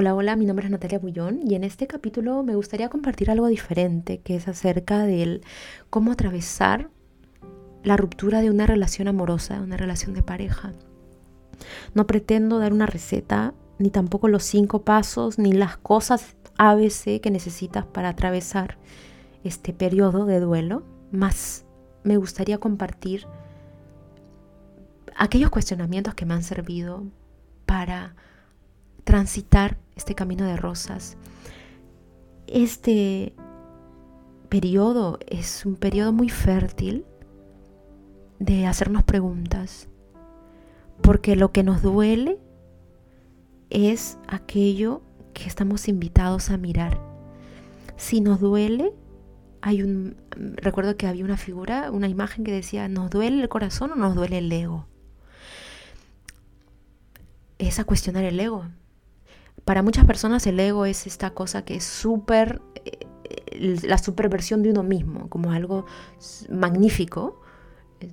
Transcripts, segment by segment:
Hola, hola, mi nombre es Natalia Bullón y en este capítulo me gustaría compartir algo diferente, que es acerca de cómo atravesar la ruptura de una relación amorosa, de una relación de pareja. No pretendo dar una receta, ni tampoco los cinco pasos, ni las cosas ABC que necesitas para atravesar este periodo de duelo, más me gustaría compartir aquellos cuestionamientos que me han servido para transitar este camino de rosas. Este periodo es un periodo muy fértil de hacernos preguntas, porque lo que nos duele es aquello que estamos invitados a mirar. Si nos duele, hay un recuerdo que había una figura, una imagen que decía, ¿nos duele el corazón o nos duele el ego? Es a cuestionar el ego. Para muchas personas el ego es esta cosa que es súper, eh, la superversión de uno mismo, como algo magnífico.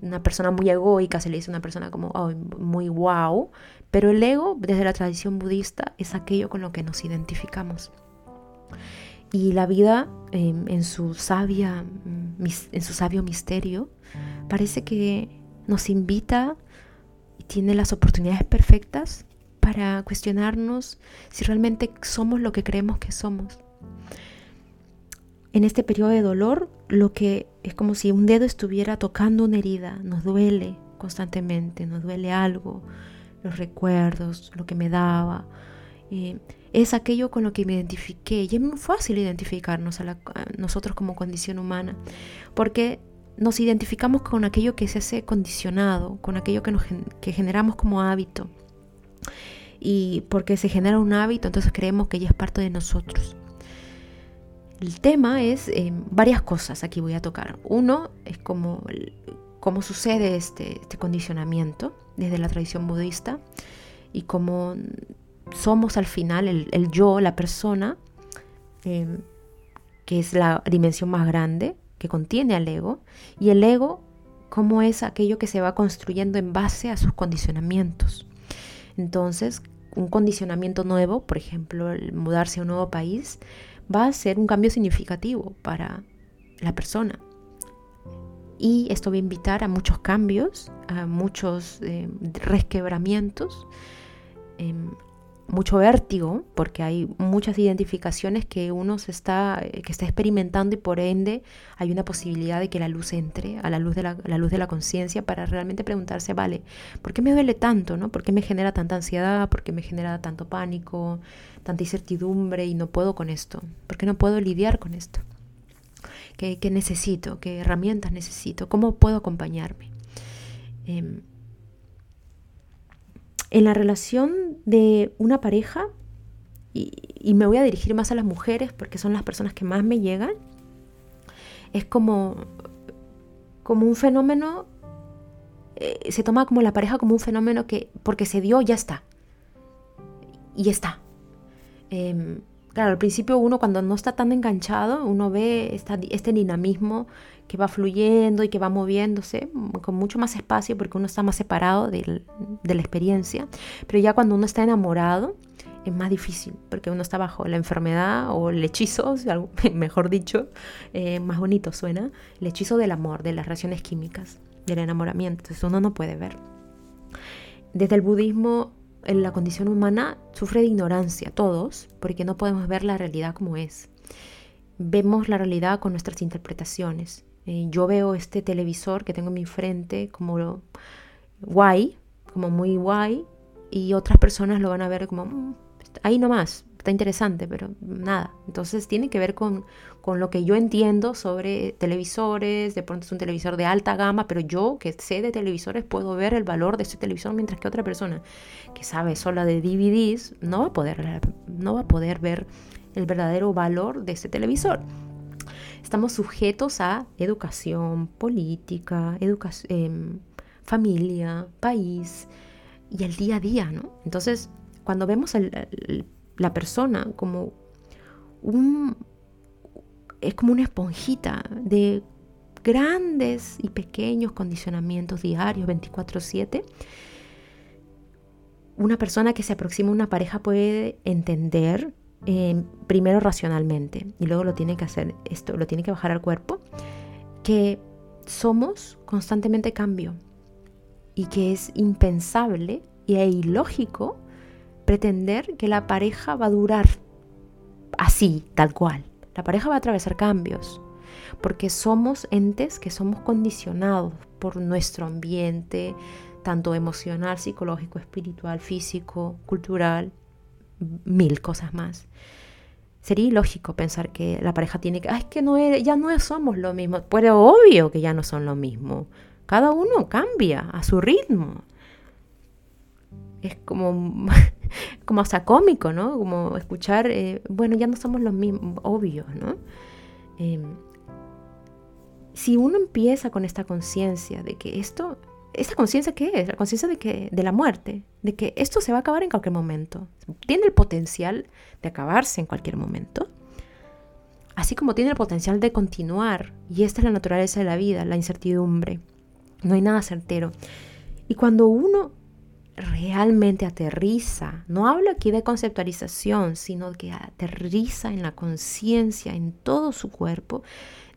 Una persona muy egoica se le dice una persona como muy wow, pero el ego, desde la tradición budista, es aquello con lo que nos identificamos. Y la vida, em, en, su sabia, en su sabio misterio, parece que nos invita y tiene las oportunidades perfectas para cuestionarnos si realmente somos lo que creemos que somos. En este periodo de dolor, lo que es como si un dedo estuviera tocando una herida, nos duele constantemente, nos duele algo, los recuerdos, lo que me daba. Eh, es aquello con lo que me identifiqué y es muy fácil identificarnos a, nosotros como condición humana, porque nos identificamos con aquello que se hace condicionado, con aquello que, nos, que generamos como hábito. Y porque se genera un hábito, entonces creemos que ya es parte de nosotros. El tema es eh, varias cosas, aquí voy a tocar. Uno es como cómo sucede este, este condicionamiento desde la tradición budista y cómo somos al final el, yo, la persona, em, que es la dimensión más grande que contiene al ego, y el ego como es aquello que se va construyendo en base a sus condicionamientos. Entonces, un condicionamiento nuevo, por ejemplo, el mudarse a un nuevo país, va a ser un cambio significativo para la persona. Y esto va a invitar a muchos cambios, a muchos eh, resquebramientos, em, mucho vértigo, porque hay muchas identificaciones que uno se está, eh, que está experimentando y por ende hay una posibilidad de que la luz entre a la luz de la, luz de la conciencia para realmente preguntarse, vale, ¿por qué me duele tanto? ¿no? ¿Por qué me genera tanta ansiedad? ¿Por qué me genera tanto pánico, tanta incertidumbre y no puedo con esto? ¿Por qué no puedo lidiar con esto? ¿Qué, necesito? ¿Qué herramientas necesito? ¿Cómo puedo acompañarme? Em, en la relación de una pareja, y, me voy a dirigir más a las mujeres porque son las personas que más me llegan, es como, como un fenómeno, eh, se toma como la pareja como un fenómeno que porque se dio ya está. Y está. Em, claro, al principio uno cuando no está tan enganchado, uno ve este dinamismo que va fluyendo y que va moviéndose con mucho más espacio porque uno está más separado de, la experiencia. Pero ya cuando uno está enamorado es más difícil porque uno está bajo la enfermedad o el hechizo, mejor dicho, eh, más bonito suena, el hechizo del amor, de las reacciones químicas, del enamoramiento. Entonces uno no puede ver. Desde el budismo, en la condición humana sufre de ignorancia, todos, porque no podemos ver la realidad como es. Vemos la realidad con nuestras interpretaciones. Eh, yo veo este televisor que tengo en mi frente como guay, como muy guay, y otras personas lo van a ver como mm, ahí nomás, está interesante, pero nada. Entonces tiene que ver con, con, lo que yo entiendo sobre televisores, de pronto es un televisor de alta gama, pero yo que sé de televisores puedo ver el valor de ese televisor, mientras que otra persona que sabe sola de DVDs no va a poder, no va a poder ver el verdadero valor de ese televisor estamos sujetos a educación, política, em, familia, país y el día a día, ¿no? Entonces, cuando vemos a la persona como un... es como una esponjita de grandes y pequeños condicionamientos diarios 24/7, una persona que se aproxima a una pareja puede entender eh, primero racionalmente y luego lo tiene que hacer esto, lo tiene que bajar al cuerpo, que somos constantemente cambio y que es impensable e ilógico pretender que la pareja va a durar así, tal cual. La pareja va a atravesar cambios, porque somos entes que somos condicionados por nuestro ambiente, tanto emocional, psicológico, espiritual, físico, cultural, mil cosas más. Sería ilógico pensar que la pareja tiene que, es que no ya no somos lo mismo. Pero obvio que ya no son lo mismo. Cada uno cambia a su ritmo. Es como, como hasta cómico, ¿no? Como escuchar, eh, bueno, ya no somos los mismos, obvio, ¿no? Em, si uno empieza con esta conciencia de que esto ¿Esta conciencia qué es? La conciencia de que de la muerte, de que esto se va a acabar en cualquier momento. Tiene el potencial de acabarse en cualquier momento. Así como tiene el potencial de continuar. Y esta es la naturaleza de la vida, la incertidumbre. No hay nada certero. Y cuando uno realmente aterriza, no hablo aquí de conceptualización, sino que aterriza en la conciencia, en todo su cuerpo,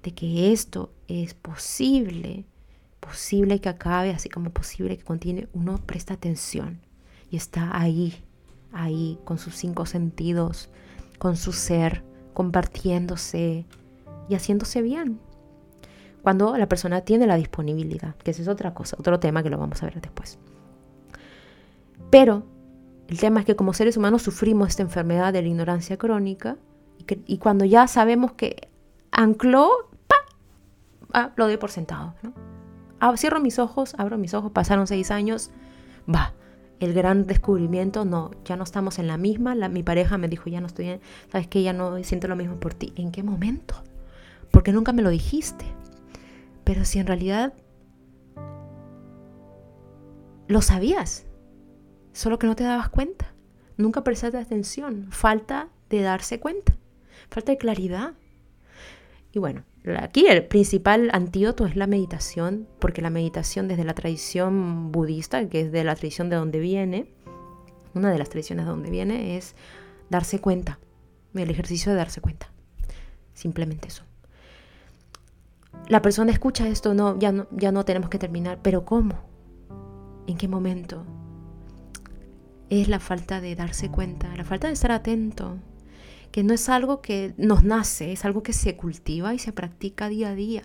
de que esto es posible, posible que acabe, así como posible que contiene, uno presta atención y está ahí, ahí, con sus cinco sentidos, con su ser, compartiéndose y haciéndose bien. Cuando la persona tiene la disponibilidad, que eso es otra cosa, otro tema que lo vamos a ver después. Pero el tema es que como seres humanos sufrimos esta enfermedad de la ignorancia crónica y, cuando ya sabemos que ancló, ¡pa! Ah, lo doy por sentado. Ah, cierro mis ojos, abro mis ojos, pasaron seis años, va, el gran descubrimiento, no, ya no estamos en la misma, mi pareja me dijo, ya no estoy en, sabes que ya no siento lo mismo por ti. ¿En qué momento? Porque nunca me lo dijiste. Pero si en realidad lo sabías, solo que no te dabas cuenta, nunca prestaste atención, falta de darse cuenta, falta de claridad. Y bueno, Aquí el principal antídoto es la meditación, porque la meditación desde la tradición budista, que es de la tradición de donde viene, una de las tradiciones de donde viene es darse cuenta, el ejercicio de darse cuenta. Simplemente eso. La persona escucha esto, no, ya no, ya no tenemos que terminar, pero ¿cómo? ¿En qué momento? Es la falta de darse cuenta, la falta de estar atento, que no es algo que nos nace, es algo que se cultiva y se practica día a día.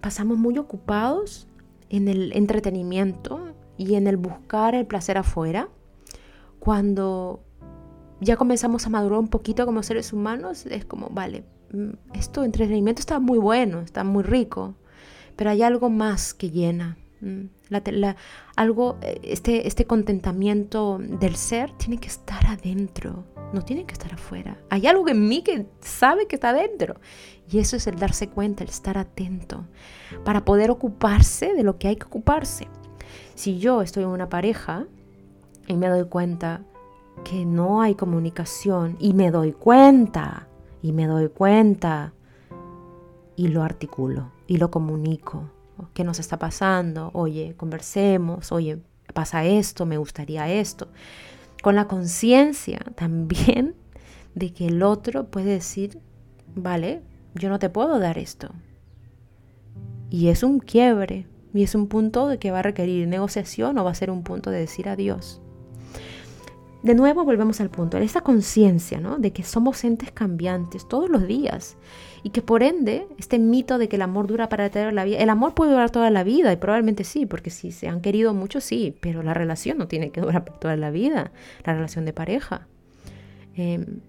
Pasamos muy ocupados en el entretenimiento y en el buscar el placer afuera, cuando ya comenzamos a madurar un poquito como seres humanos, es como, vale, mm, esto entretenimiento está muy bueno, está muy rico, pero hay algo más que llena, Algo, eh, este, este contentamiento del ser tiene que estar adentro, no tiene que estar afuera. Hay algo en mí que sabe que está adentro. Y eso es el darse cuenta, el estar atento, para poder ocuparse de lo que hay que ocuparse. Si yo estoy en una pareja y me doy cuenta que no hay comunicación y me doy cuenta, y me doy cuenta, y lo articulo, y lo comunico, ¿Qué nos está pasando? Oye, conversemos, oye, pasa esto, me gustaría esto. Con la conciencia también de que el otro puede decir, vale, yo no te puedo dar esto. Y es un quiebre, y es un punto de que va a requerir negociación o va a ser un punto de decir adiós de nuevo volvemos al punto, esta conciencia ¿no? de que somos entes cambiantes todos los días y que por ende este mito de que el amor dura para toda la vida, el amor puede durar toda la vida y probablemente sí, porque si se han querido mucho sí, pero la relación no tiene que durar para toda la vida, la relación de pareja. Em,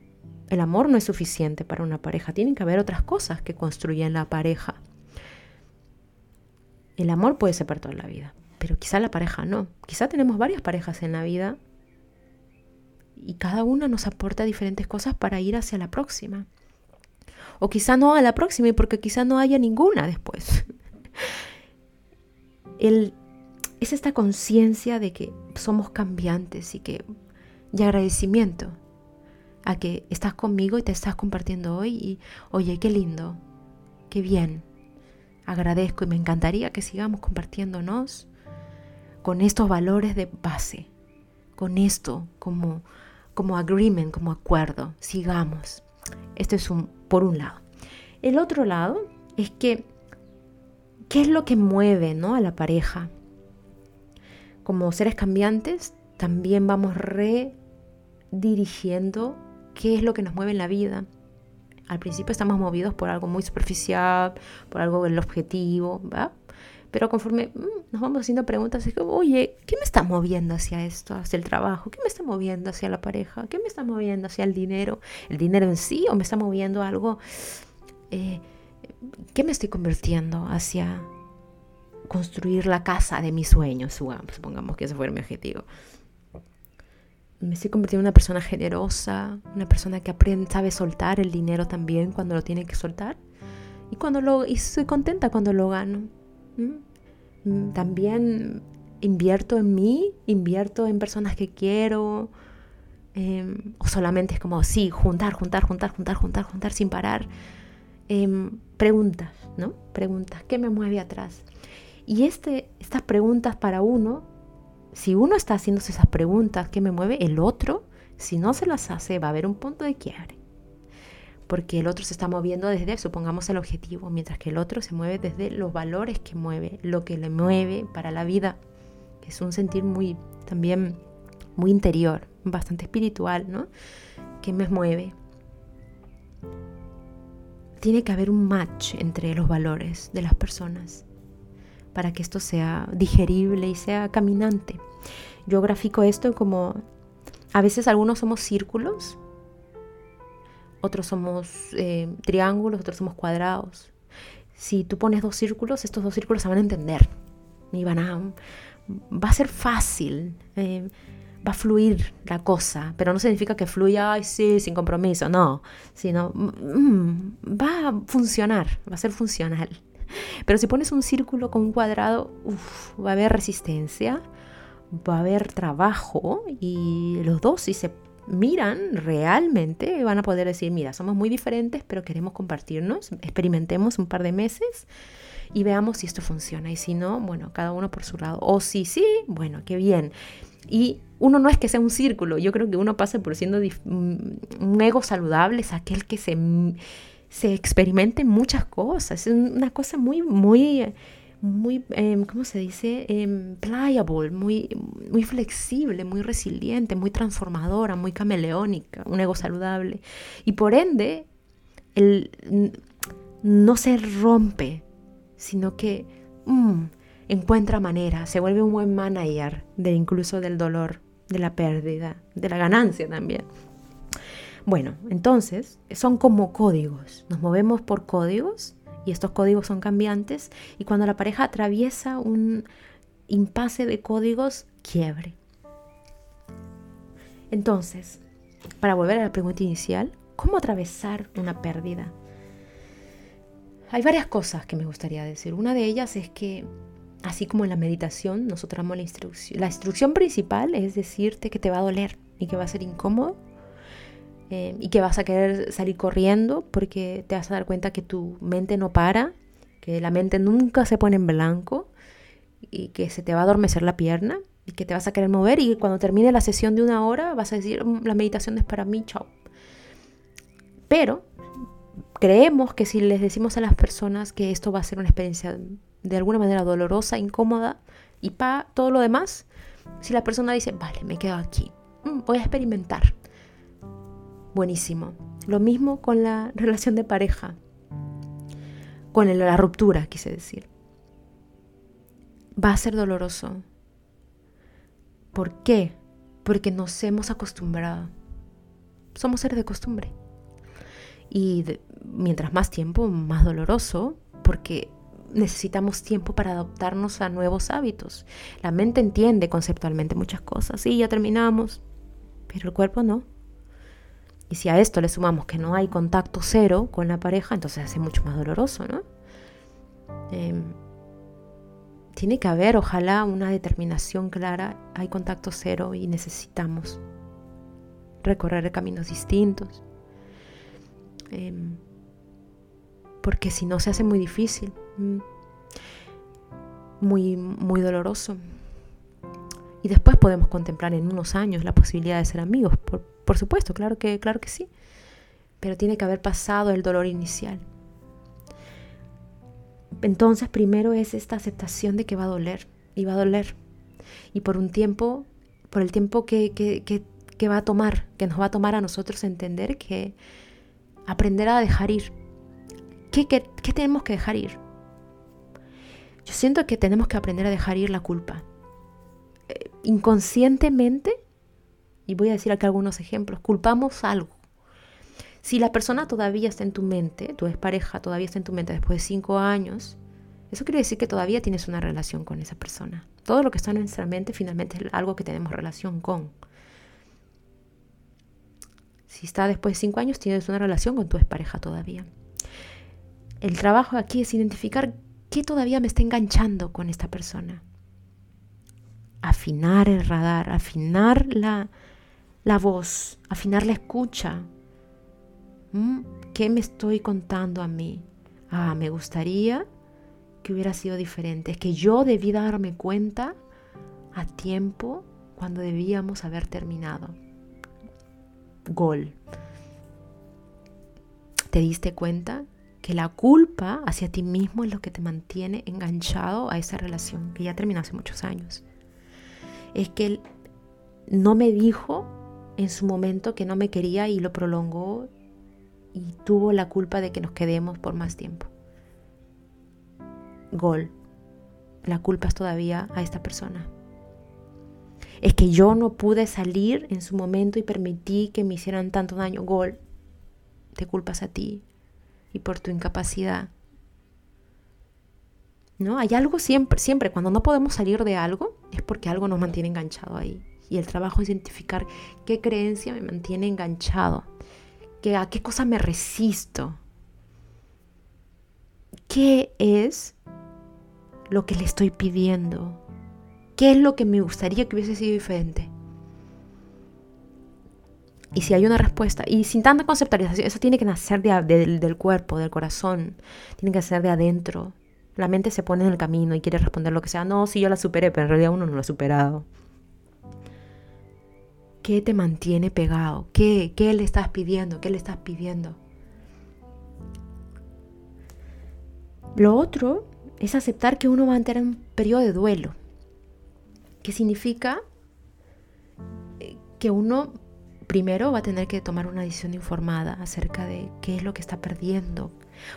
el amor no es suficiente para una pareja, tienen que haber otras cosas que construyen la pareja. El amor puede ser para toda la vida, pero quizá la pareja no. Quizá tenemos varias parejas en la vida y cada una nos aporta diferentes cosas para ir hacia la próxima. O quizá no a la próxima y porque quizá no haya ninguna después. El, es esta conciencia de que somos cambiantes y que y agradecimiento a que estás conmigo y te estás compartiendo hoy y oye, qué lindo, qué bien. Agradezco y me encantaría que sigamos compartiéndonos con estos valores de base, con esto como, como agreement, como acuerdo, sigamos. Esto es un, por un lado. El otro lado es que, ¿qué es lo que mueve ¿no? a la pareja? Como seres cambiantes, también vamos redirigiendo qué es lo que nos mueve en la vida. Al principio estamos movidos por algo muy superficial, por algo del objetivo, ¿va? Pero conforme mm, nos vamos haciendo preguntas, es como, oye, ¿qué me está moviendo hacia esto, hacia el trabajo? ¿Qué me está moviendo hacia la pareja? ¿Qué me está moviendo hacia el dinero? ¿El dinero en sí o me está moviendo algo? Eh, ¿Qué me estoy convirtiendo hacia construir la casa de mis sueños? Supongamos que ese fuera mi objetivo. Me estoy convirtiendo en una persona generosa, una persona que aprende, sabe soltar el dinero también cuando lo tiene que soltar. Y, cuando lo, y estoy contenta cuando lo gano. Mm, también invierto en mí, invierto en personas que quiero. Em, o solamente es como, sí, juntar, juntar, juntar, juntar, juntar, juntar sin parar. Em, preguntas, ¿no? Preguntas, ¿qué me mueve atrás? Y este, estas preguntas para uno, si uno está haciéndose esas preguntas, ¿qué me mueve? El otro, si no se las hace, va a haber un punto de quiebre porque el otro se está moviendo desde, supongamos, el objetivo, mientras que el otro se mueve desde los valores que mueve, lo que le mueve para la vida, es un sentir muy, también muy interior, bastante espiritual, ¿no? Que me mueve. Tiene que haber un match entre los valores de las personas para que esto sea digerible y sea caminante. Yo grafico esto como, a veces algunos somos círculos otros somos eh, triángulos, otros somos cuadrados. Si tú pones dos círculos, estos dos círculos se van a entender y van a... Va a ser fácil, eh, va a fluir la cosa, pero no significa que fluya, ay, sí, sin compromiso, no, sino mm, va a funcionar, va a ser funcional. Pero si pones un círculo con un cuadrado, va a haber resistencia, va a haber trabajo y los dos si se miran realmente, van a poder decir, mira, somos muy diferentes, pero queremos compartirnos, experimentemos un par de meses y veamos si esto funciona. Y si no, bueno, cada uno por su lado. O si sí, bueno, qué bien. Y uno no es que sea un círculo, yo creo que uno pasa por siendo mm, un ego saludable, es aquel que se, se experimente muchas cosas, es una cosa muy, muy muy, em, ¿cómo se dice? Eh, pliable, muy, muy flexible, muy resiliente, muy transformadora, muy cameleónica, un ego saludable. Y por ende, el, no se rompe, sino que mm, encuentra manera, se vuelve un buen manager de incluso del dolor, de la pérdida, de la ganancia también. Bueno, entonces son como códigos, nos movemos por códigos y estos códigos son cambiantes y cuando la pareja atraviesa un impasse de códigos, quiebre. Entonces, para volver a la pregunta inicial, ¿cómo atravesar una pérdida? Hay varias cosas que me gustaría decir. Una de ellas es que, así como en la meditación, nosotros damos la instrucción. La instrucción principal es decirte que te va a doler y que va a ser incómodo eh, y que vas a querer salir corriendo porque te vas a dar cuenta que tu mente no para, que la mente nunca se pone en blanco y que se te va a adormecer la pierna y que te vas a querer mover y cuando termine la sesión de una hora vas a decir, mm, la meditación es para mí, chao. Pero creemos que si les decimos a las personas que esto va a ser una experiencia de alguna manera dolorosa, incómoda y para todo lo demás, si la persona dice, vale, me quedo aquí, mm, voy a experimentar, buenísimo. Lo mismo con la relación de pareja, con la ruptura, quise decir. Va a ser doloroso. ¿Por qué? Porque nos hemos acostumbrado. Somos seres de costumbre. Y mientras más tiempo, más doloroso, porque necesitamos tiempo para adaptarnos a nuevos hábitos. La mente entiende conceptualmente muchas cosas. Sí, ya terminamos, pero el cuerpo no. Y si a esto le sumamos que no hay contacto cero con la pareja, entonces hace mucho más doloroso, ¿no? Em, tiene que haber, ojalá, una determinación clara. Hay contacto cero y necesitamos recorrer caminos distintos. Em, porque si no se hace muy difícil, mm, muy, muy doloroso. Y después podemos contemplar en unos años la posibilidad de ser amigos. Por, por supuesto, claro que, claro que sí. Pero tiene que haber pasado el dolor inicial. Entonces, primero es esta aceptación de que va a doler. Y va a doler. Y por un tiempo, por el tiempo que, que, que va a tomar, que nos va a tomar a nosotros entender que aprender a dejar ir. ¿Qué, qué, qué tenemos que dejar ir? Yo siento que tenemos que aprender a dejar ir la culpa. Inconscientemente, y voy a decir aquí algunos ejemplos, culpamos algo. Si la persona todavía está en tu mente, tu pareja todavía está en tu mente después de cinco años, eso quiere decir que todavía tienes una relación con esa persona. Todo lo que está en nuestra mente finalmente es algo que tenemos relación con. Si está después de cinco años, tienes una relación con tu pareja todavía. El trabajo aquí es identificar qué todavía me está enganchando con esta persona. Afinar el radar, afinar la, la voz, afinar la escucha. ¿Mm? ¿Qué me estoy contando a mí? Ah, me gustaría que hubiera sido diferente. Es que yo debí darme cuenta a tiempo cuando debíamos haber terminado gol. ¿Te diste cuenta que la culpa hacia ti mismo es lo que te mantiene enganchado a esa relación que ya terminó hace muchos años? Es que él no me dijo en su momento que no me quería y lo prolongó y tuvo la culpa de que nos quedemos por más tiempo. Gol. La culpa es todavía a esta persona es que yo no pude salir en su momento y permití que me hicieran tanto daño. Gol, te culpas a ti y por tu incapacidad. ¿No? Hay algo siempre, siempre, cuando no podemos salir de algo, es porque algo nos mantiene enganchado ahí. Y el trabajo es identificar qué creencia me mantiene enganchado, a qué cosa me resisto, qué es lo que le estoy pidiendo, ¿Qué es lo que me gustaría que hubiese sido diferente? Y si hay una respuesta, y sin tanta conceptualización, eso tiene que nacer del cuerpo, del corazón, tiene que ser de adentro. La mente se pone en el camino y quiere responder lo que sea. No, si yo la superé, pero en realidad uno no lo ha superado. ¿Qué te mantiene pegado? ¿Qué, qué le estás pidiendo? ¿Qué le estás pidiendo? Lo otro es aceptar que uno va a tener un periodo de duelo que significa eh, que uno primero va a tener que tomar una decisión informada acerca de qué es lo que está perdiendo.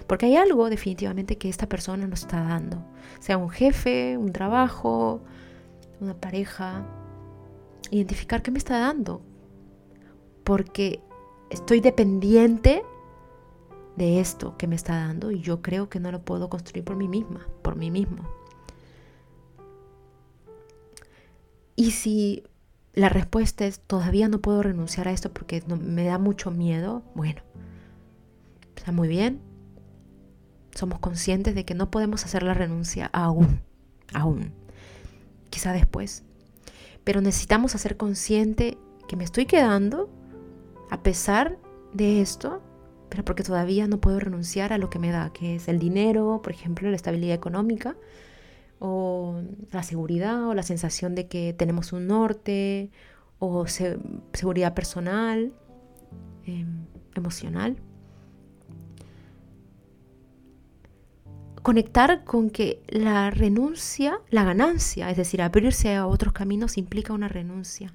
Porque hay algo definitivamente que esta persona nos está dando. Sea un jefe, un trabajo, una pareja. Identificar qué me está dando. Porque estoy dependiente de esto que me está dando y yo creo que no lo puedo construir por mí misma, por mí mismo. Y si la respuesta es todavía no puedo renunciar a esto porque me da mucho miedo, bueno, está muy bien. Somos conscientes de que no podemos hacer la renuncia aún, aún, quizá después. Pero necesitamos hacer consciente que me estoy quedando a pesar de esto, pero porque todavía no puedo renunciar a lo que me da, que es el dinero, por ejemplo, la estabilidad económica, o la seguridad o la sensación de que tenemos un norte o seguridad personal, em, emocional. Conectar con que la renuncia, la ganancia, es decir, abrirse a otros caminos implica una renuncia.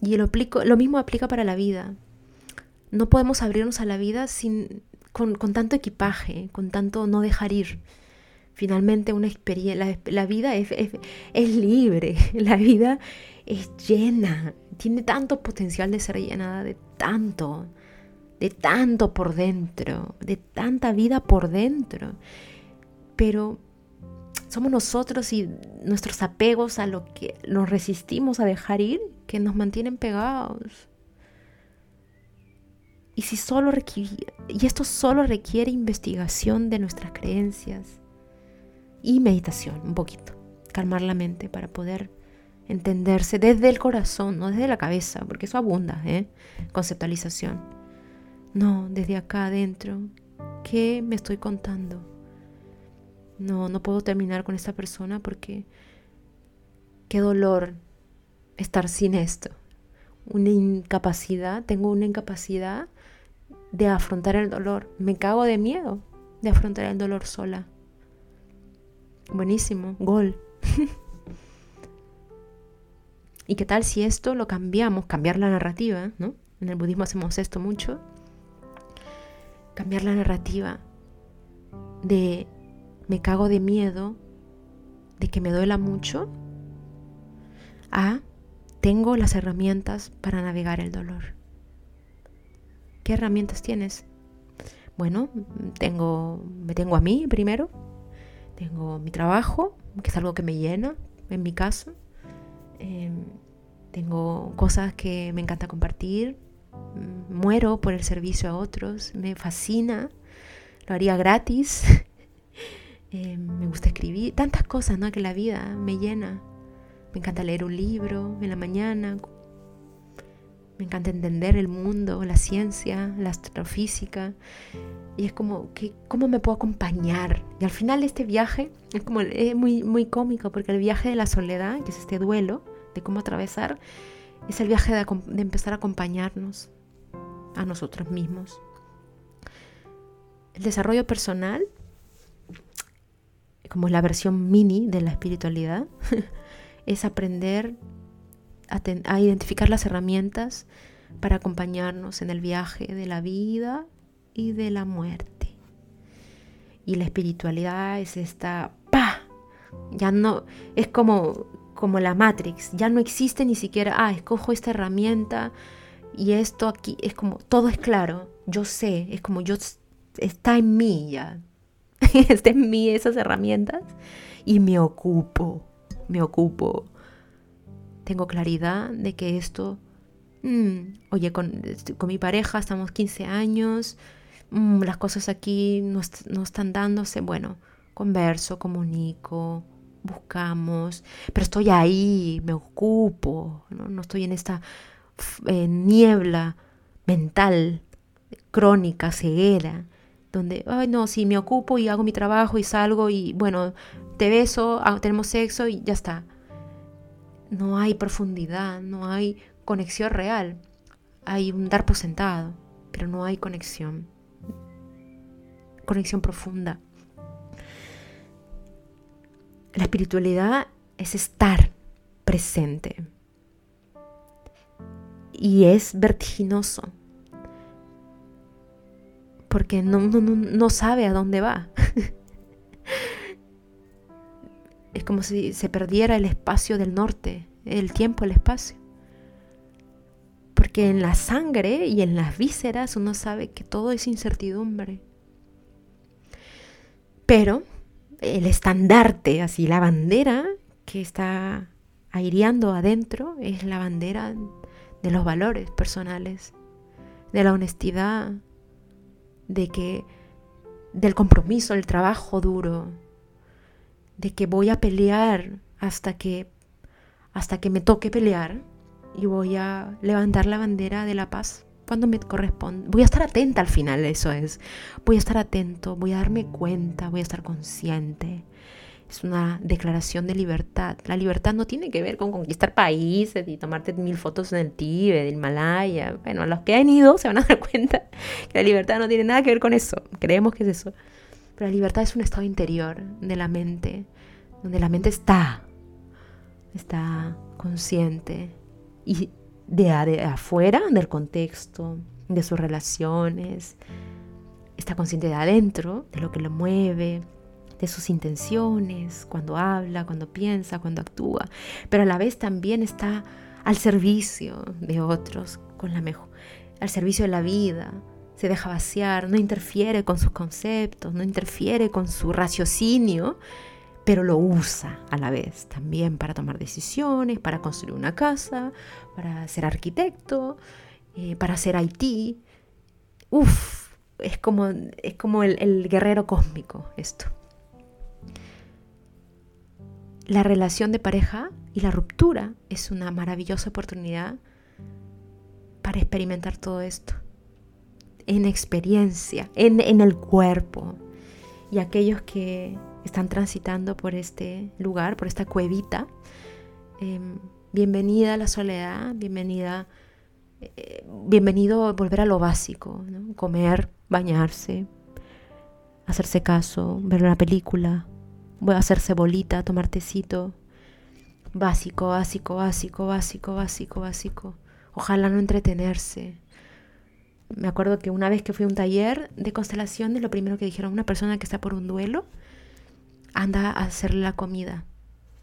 Y lo, lo mismo aplica para la vida. No podemos abrirnos a la vida sin, con, con tanto equipaje, con tanto no dejar ir finalmente una experiencia, la, vida es, libre, la vida es llena, tiene tanto potencial de ser llenada de tanto, de tanto por dentro, de tanta vida por dentro. Pero somos nosotros y nuestros apegos a lo que nos resistimos a dejar ir que nos mantienen pegados. Y si solo requiere, y esto solo requiere investigación de nuestras creencias, y meditación, un poquito. Calmar la mente para poder entenderse desde el corazón, no desde la cabeza, porque eso abunda, ¿eh? Conceptualización. No, desde acá adentro. ¿Qué me estoy contando? No, no puedo terminar con esta persona porque qué dolor estar sin esto. Una incapacidad, tengo una incapacidad de afrontar el dolor. Me cago de miedo de afrontar el dolor sola. Buenísimo, gol. ¿Y qué tal si esto lo cambiamos, cambiar la narrativa, ¿no? En el budismo hacemos esto mucho. Cambiar la narrativa de me cago de miedo, de que me duela mucho, a tengo las herramientas para navegar el dolor. ¿Qué herramientas tienes? Bueno, tengo, me tengo a mí primero, tengo mi trabajo, que es algo que me llena, en mi caso. Em, tengo cosas que me encanta compartir, muero por el servicio a otros, me fascina, lo haría gratis, em, me gusta escribir, tantas cosas ¿no? que la vida me llena. Me encanta leer un libro en la mañana, me encanta entender el mundo, la ciencia, la astrofísica. Y es como, que, ¿cómo me puedo acompañar? Y al final este viaje es como es muy, muy cómico, porque el viaje de la soledad, que es este duelo de cómo atravesar, es el viaje de, empezar a acompañarnos a nosotros mismos. El desarrollo personal, como la versión mini de la espiritualidad, es aprender a, identificar las herramientas para acompañarnos en el viaje de la vida y de la muerte. Y la espiritualidad es esta, ¡pa! Ya no, es como, como la Matrix, ya no existe ni siquiera, ah, escojo esta herramienta y esto aquí, es como, todo es claro, yo sé, es como yo, está en mí ya, está en mí esas herramientas y me ocupo, me ocupo. Tengo claridad de que esto, mm, oye, con, con, mi pareja estamos 15 años, mm, las cosas aquí no, no, están dándose, bueno, converso, comunico, buscamos, pero estoy ahí, me ocupo, no, no estoy en esta niebla mental, crónica, ceguera, donde, ay, no, sí, me ocupo y hago mi trabajo y salgo y, bueno, te beso, tenemos sexo y ya está no hay profundidad, no hay conexión real. Hay un dar por sentado, pero no hay conexión. Conexión profunda. La espiritualidad es estar presente. Y es vertiginoso. Porque no, no, no sabe a dónde va. Es como si se perdiera el espacio del norte, el tiempo, el espacio. Porque en la sangre y en las vísceras uno sabe que todo es incertidumbre. Pero el estandarte, así la bandera que está aireando adentro es la bandera de los valores personales, de la honestidad, de que del compromiso, el trabajo duro, de que voy a pelear hasta que hasta que me toque pelear y voy a levantar la bandera de la paz cuando me corresponde. Voy a estar atenta al final, eso es. Voy a estar atento, voy a darme cuenta, voy a estar consciente. Es una declaración de libertad. La libertad no tiene que ver con conquistar países y tomarte mil fotos en el Tíbet, del Himalaya. Bueno, los que han ido se van a dar cuenta que la libertad no tiene nada que ver con eso. Creemos que es eso. Pero la libertad es un estado interior de la mente, donde la mente está, está consciente y de, afuera, del contexto, de sus relaciones, está consciente de adentro, de lo que lo mueve, de sus intenciones, cuando habla, cuando piensa, cuando actúa, pero a la vez también está al servicio de otros, con la mejor, al servicio de la vida, se deja vaciar, no interfiere con sus conceptos, no interfiere con su raciocinio, pero lo usa a la vez también para tomar decisiones, para construir una casa, para ser arquitecto, eh, para hacer IT. Uf, es como, es como el, el guerrero cósmico esto. La relación de pareja y la ruptura es una maravillosa oportunidad para experimentar todo esto en experiencia, en, el cuerpo. Y aquellos que están transitando por este lugar, por esta cuevita, Em, bienvenida a la soledad, bienvenida, eh, bienvenido a volver a lo básico, comer, bañarse, hacerse caso, ver una película, hacerse bolita, tomar tecito. Básico, básico, básico, básico, básico, básico. Ojalá no entretenerse. Me acuerdo que una vez que fui a un taller de constelaciones, lo primero que dijeron, una persona que está por un duelo, anda a hacerle la comida,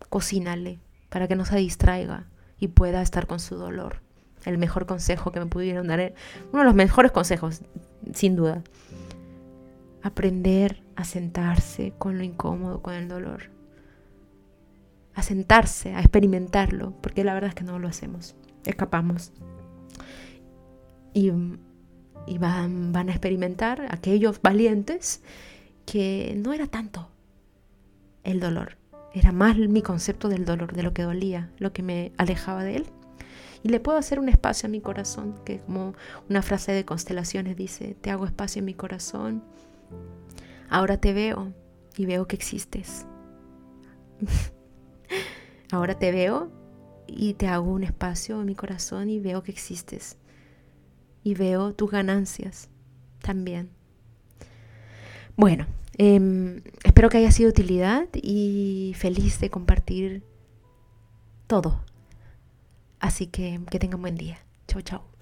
cocínale, para que no se distraiga y pueda estar con su dolor. El mejor consejo que me pudieron dar, uno de los mejores consejos, sin duda. Aprender a sentarse con lo incómodo, con el dolor. A sentarse, a experimentarlo, porque la verdad es que no lo hacemos, escapamos. Y, van, van a experimentar aquellos valientes que no era tanto el dolor, era más mi concepto del dolor, de lo que dolía, lo que me alejaba de él. Y le puedo hacer un espacio a mi corazón, que como una frase de constelaciones dice, te hago espacio en mi corazón Ahora te veo y veo que existes. Ahora te veo y te hago un espacio en mi corazón y veo que existes. Y veo tus ganancias también. Bueno, em, espero que haya sido utilidad y feliz de compartir todo. Así que que tengan buen día. Chau, chau.